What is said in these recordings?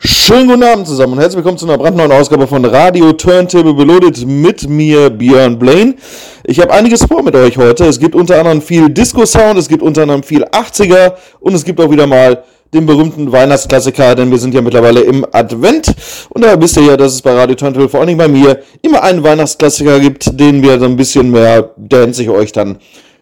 Schönen guten Abend zusammen und herzlich willkommen zu einer brandneuen Ausgabe von Radio Turntable Beloaded mit mir, Björn Blaine. Ich habe einiges vor mit euch heute. Es gibt unter anderem viel Disco-Sound, es gibt unter anderem viel 80er und es gibt auch wieder mal den berühmten Weihnachtsklassiker, denn wir sind ja mittlerweile im Advent. Und da wisst ihr ja, dass es bei Radio Turntable, vor allen Dingen bei mir, immer einen Weihnachtsklassiker gibt, den wir so ein bisschen mehr dance ich euch dann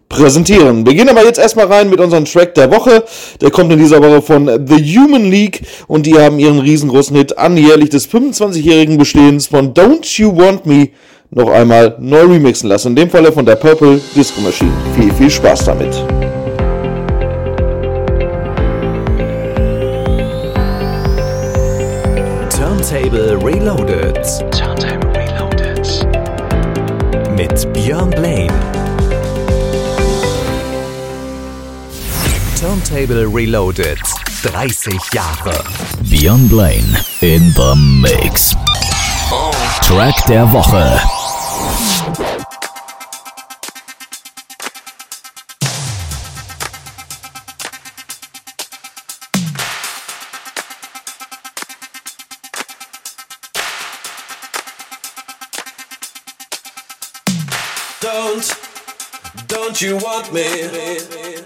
präsentieren. Wir gehen aber jetzt erstmal rein mit unserem Track der Woche. Der kommt in dieser Woche von The Human League und die haben ihren riesengroßen Hit anjährlich des 25-jährigen Bestehens von Don't You Want Me noch einmal neu remixen lassen. In dem Falle von der Purple Disco Machine. Viel, viel Spaß damit. Turntable Reloaded. Turntable Reloaded. Mit Björn Blaine. Turntable Reloaded. 30 Jahre. Björn Blaine in the Mix. Track der Woche. Don't, don't you want me?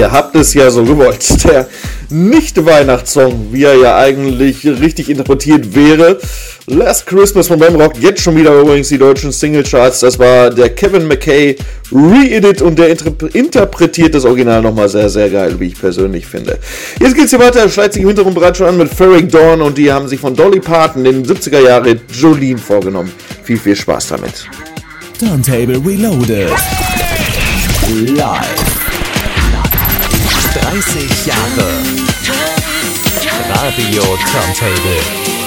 Ihr habt es ja so gewollt. Der Nicht-Weihnachtssong, wie er ja eigentlich richtig interpretiert wäre. Last Christmas von Bam Rock, jetzt schon wieder übrigens die deutschen Singlecharts. Das war der Kevin McKay Re-Edit und der inter interpretiert das Original nochmal sehr, sehr geil, wie ich persönlich finde. Jetzt geht's hier weiter, schleit sich im Hintergrund bereits schon an mit Ferric Dawn und die haben sich von Dolly Parton in den 70er Jahren Jolene vorgenommen. Viel, viel Spaß damit. Turntable Reloaded. Live. 30 Jahre Radio Turntable.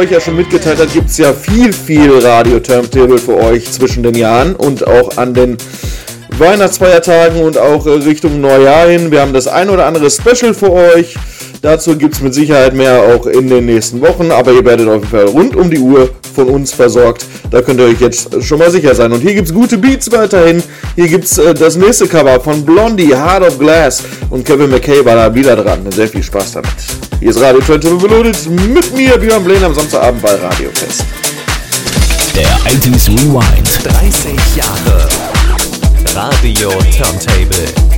Euch ja schon mitgeteilt hat, gibt es ja viel, viel Radio-Turntable für euch zwischen den Jahren und auch an den Weihnachtsfeiertagen und auch äh, Richtung Neujahr hin. Wir haben das ein oder andere Special für euch. Dazu gibt es mit Sicherheit mehr auch in den nächsten Wochen, aber ihr werdet auf jeden Fall rund um die Uhr von uns versorgt. Da könnt ihr euch jetzt schon mal sicher sein. Und hier gibt es gute Beats weiterhin. Hier gibt es äh, das nächste Cover von Blondie, Heart of Glass. Und Kevin McKay war da wieder dran. Sehr viel Spaß damit. Hier ist Radio Turntable Reloaded mit mir, Björn Blaine, am Samstagabend bei Radio Fest. Der 80s Rewind. 30 Jahre Radio Turntable.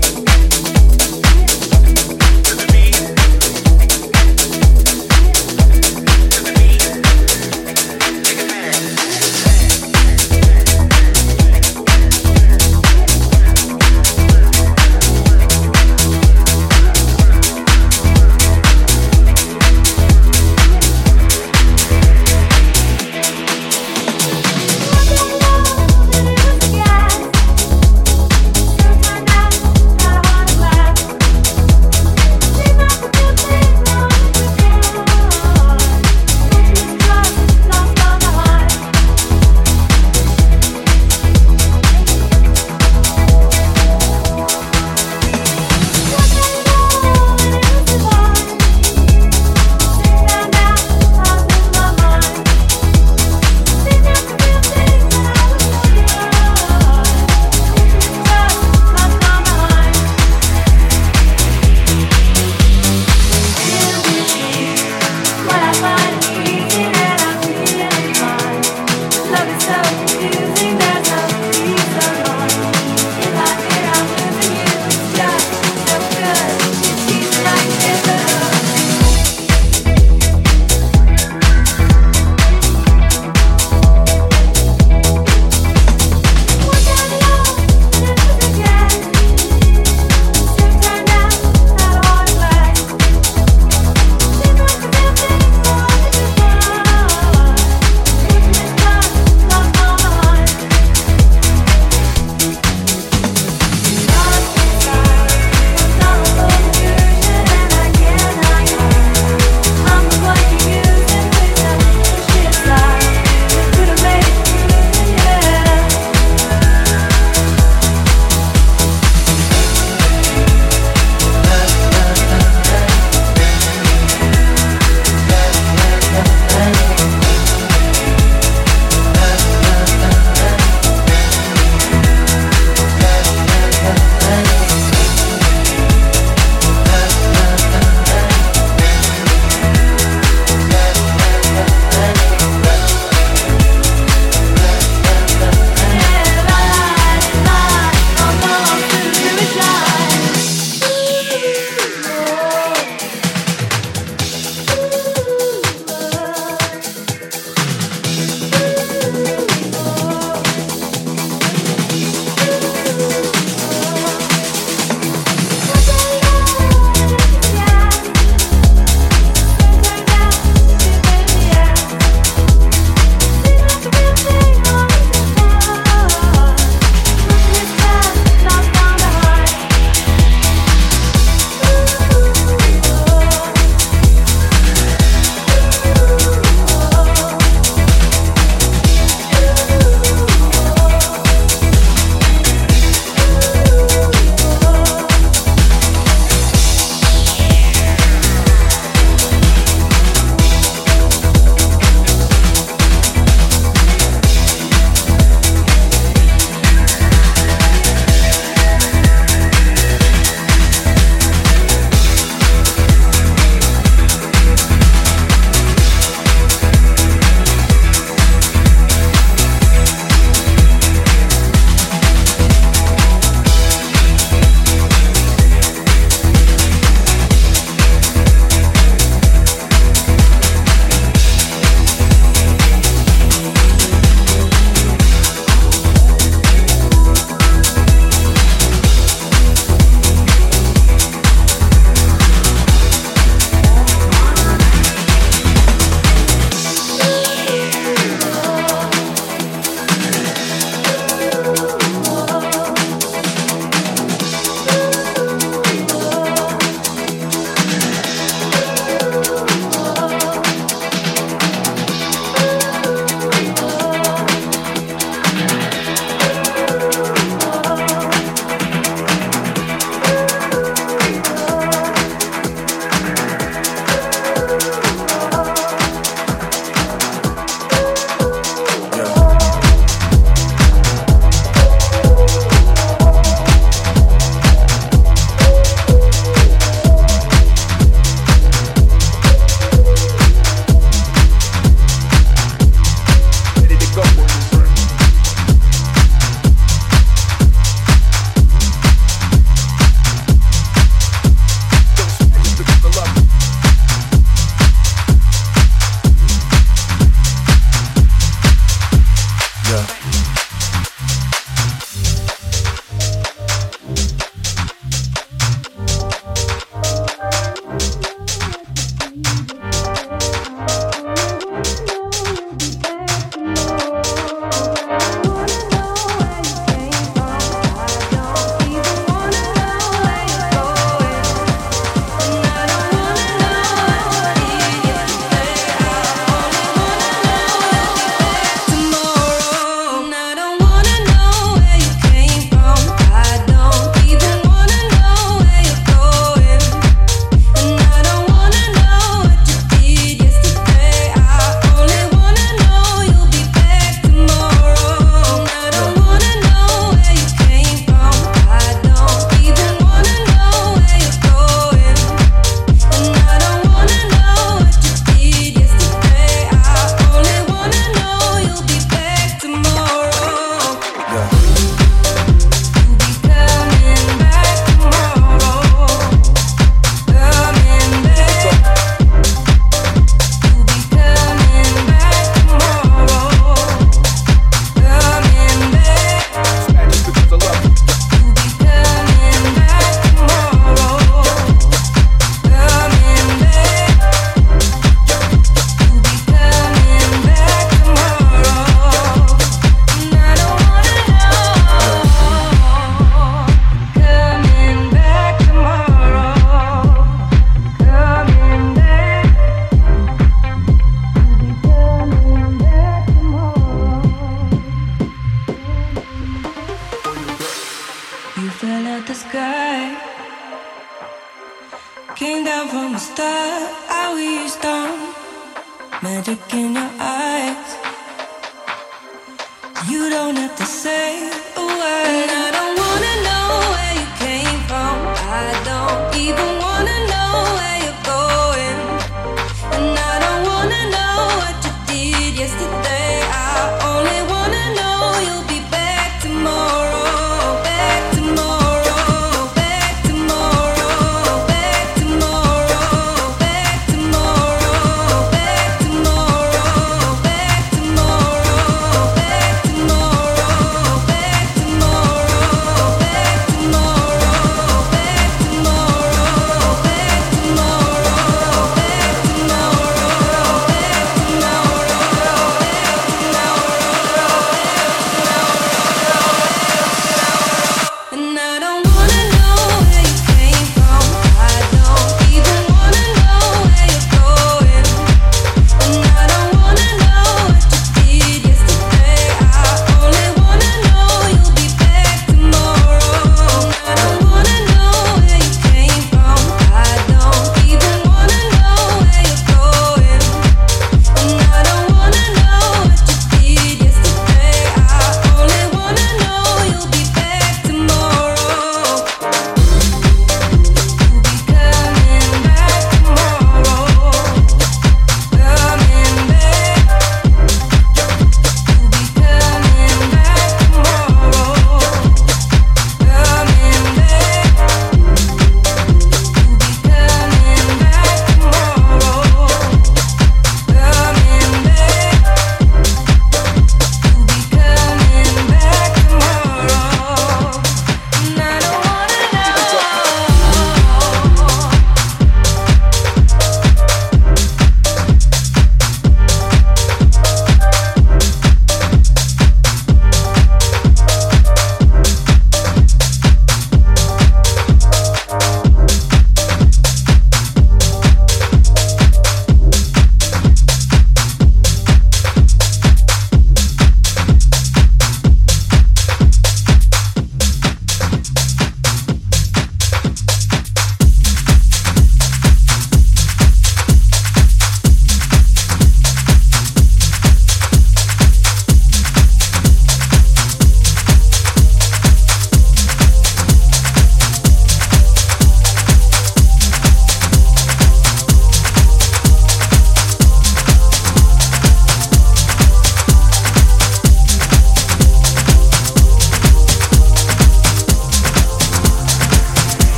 You don't have to say a word.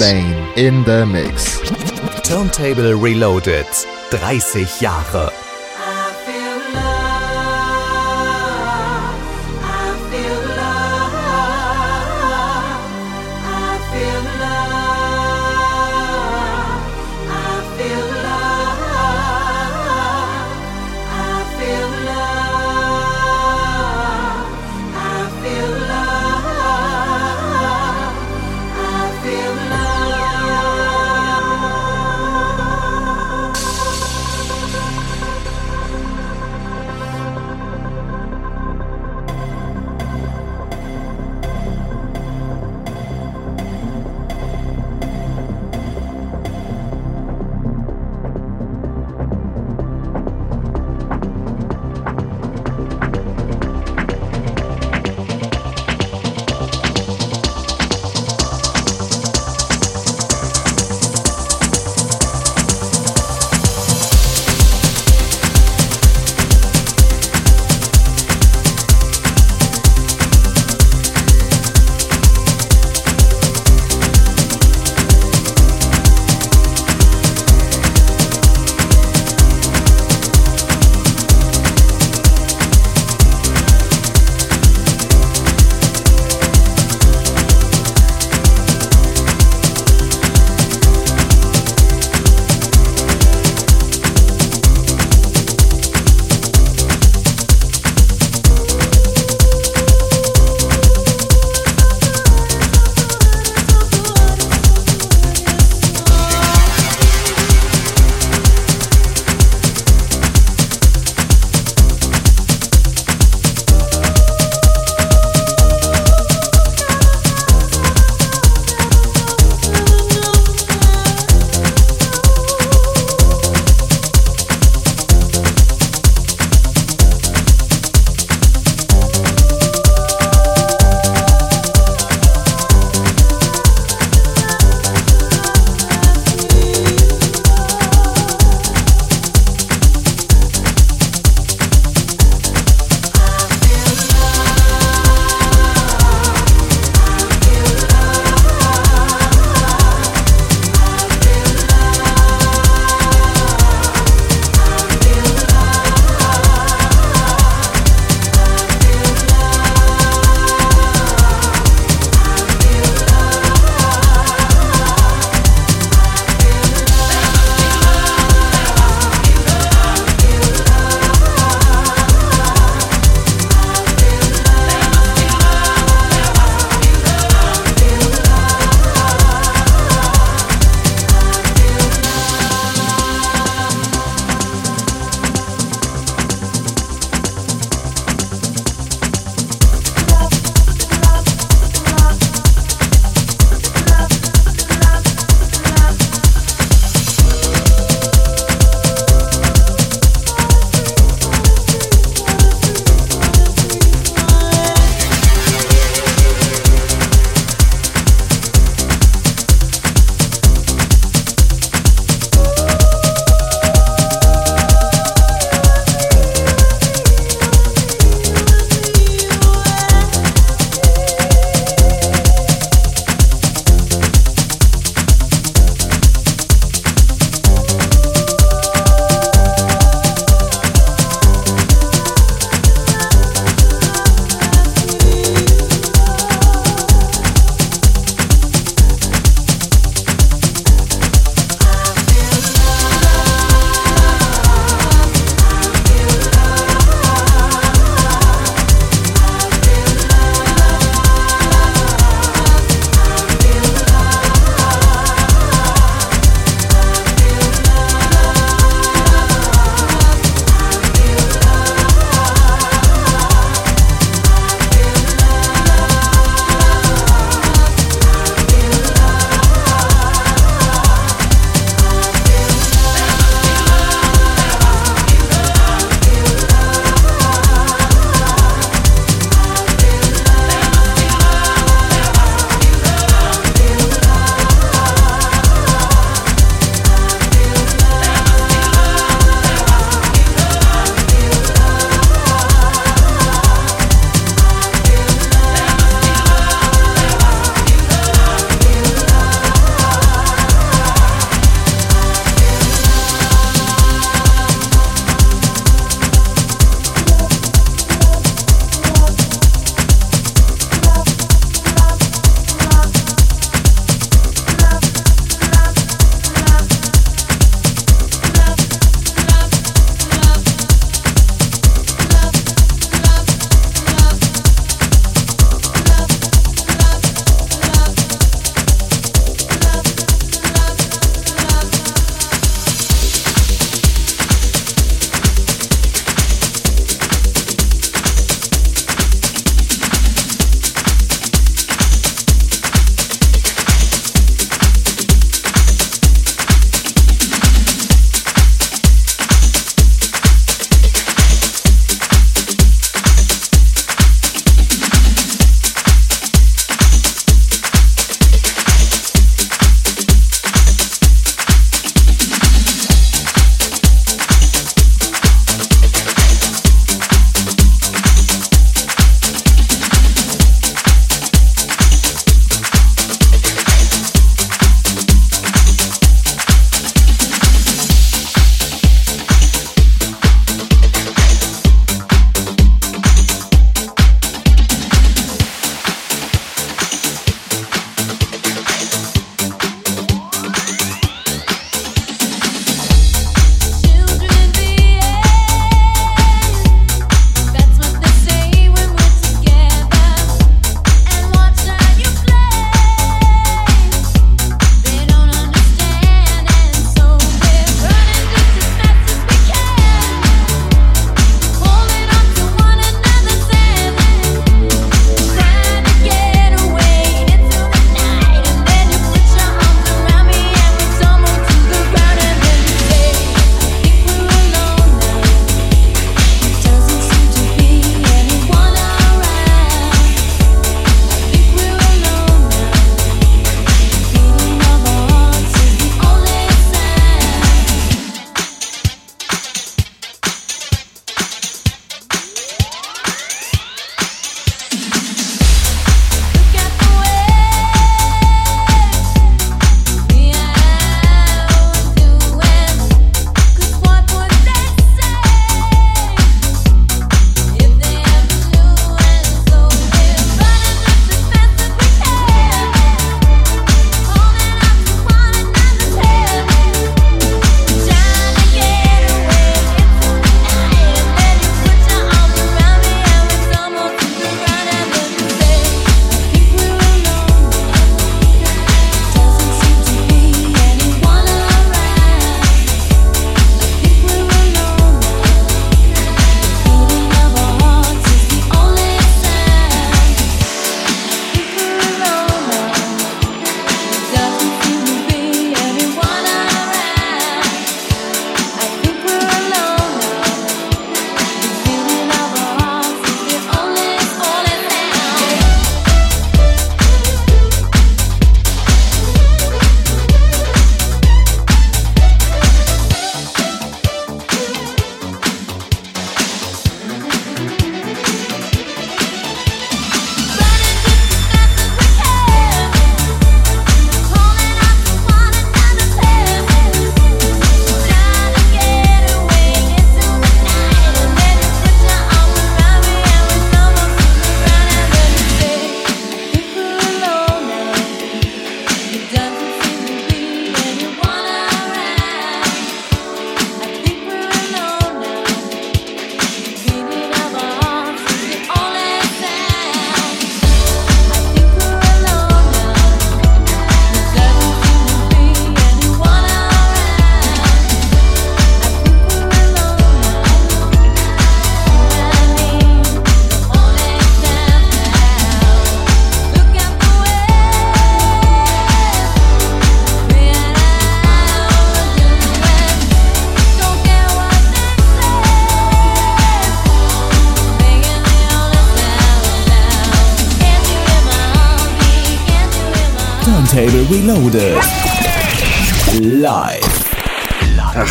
Main in the Mix. Turntable Reloaded. 30 Jahre.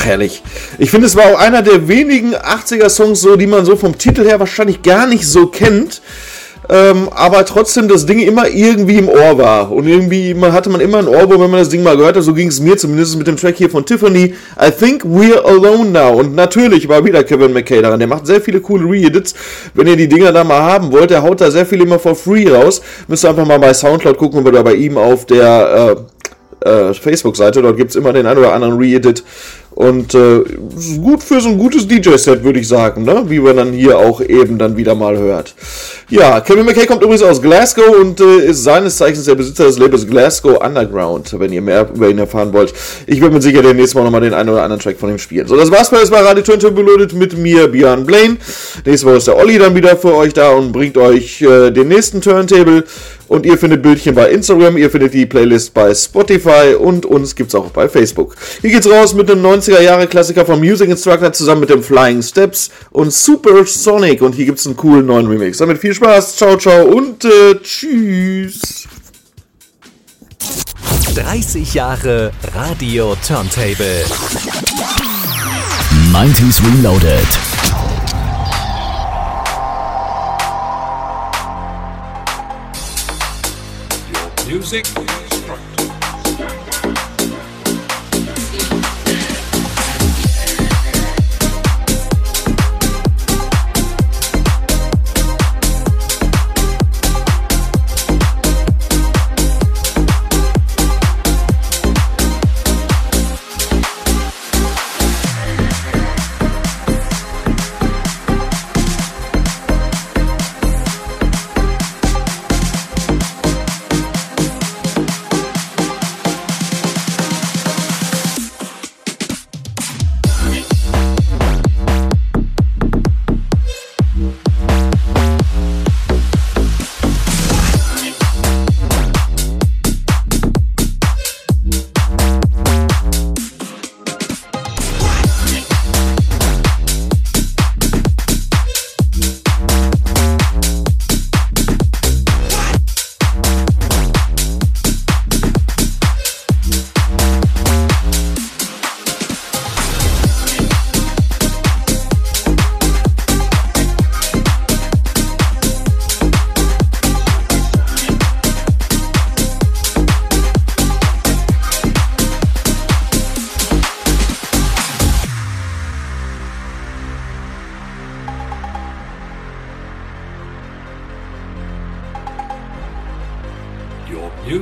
Herrlich. Ich finde, es war auch einer der wenigen 80er-Songs, so, die man so vom Titel her wahrscheinlich gar nicht so kennt. Ähm, aber trotzdem das Ding immer irgendwie im Ohr war. Und irgendwie man hatte man immer ein Ohrwurm, wenn man das Ding mal gehört hat. So ging es mir zumindest mit dem Track hier von Tiffany. I think we're alone now. Und natürlich war wieder Kevin McKay daran. Der macht sehr viele coole Re-Edits. Wenn ihr die Dinger da mal haben wollt, der haut da sehr viel immer for free raus. Müsst ihr einfach mal bei Soundcloud gucken oder bei ihm auf der äh, äh, Facebook-Seite. Dort gibt es immer den ein oder anderen Re-Edit. Und äh, gut für so ein gutes DJ-Set, würde ich sagen, ne? wie man dann hier auch eben dann wieder mal hört. Ja, Kevin McKay kommt übrigens aus Glasgow und äh, ist seines Zeichens der Besitzer des Labels Glasgow Underground, wenn ihr mehr über ihn erfahren wollt. Ich werde mir sicher demnächst mal nochmal den einen oder anderen Track von ihm spielen. So, das war's bei bei Radio Turntable Reloaded mit mir, Björn Blaine. Nächste Woche ist der Olli dann wieder für euch da und bringt euch äh, den nächsten Turntable. Und ihr findet Bildchen bei Instagram, ihr findet die Playlist bei Spotify und uns gibt's auch bei Facebook. Hier geht's raus mit einem 90er Jahre Klassiker vom Music Instructor zusammen mit dem Flying Steps und Super Sonic. Und hier gibt's einen coolen neuen Remix. Damit viel Spaß, ciao, ciao und äh, tschüss. 30 Jahre Radio Turntable. 90s Reloaded. Music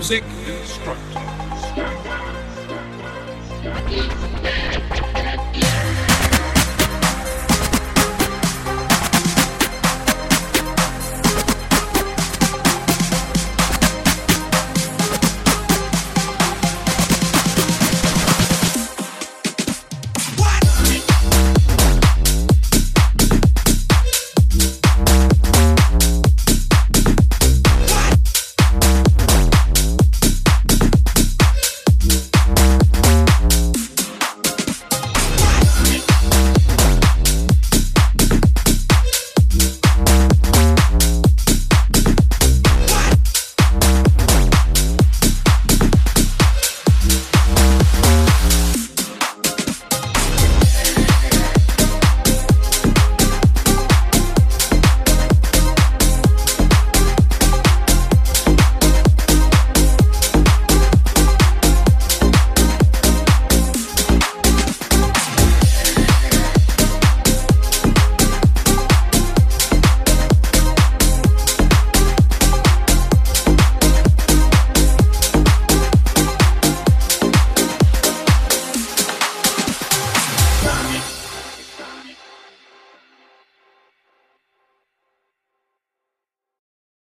music instructor.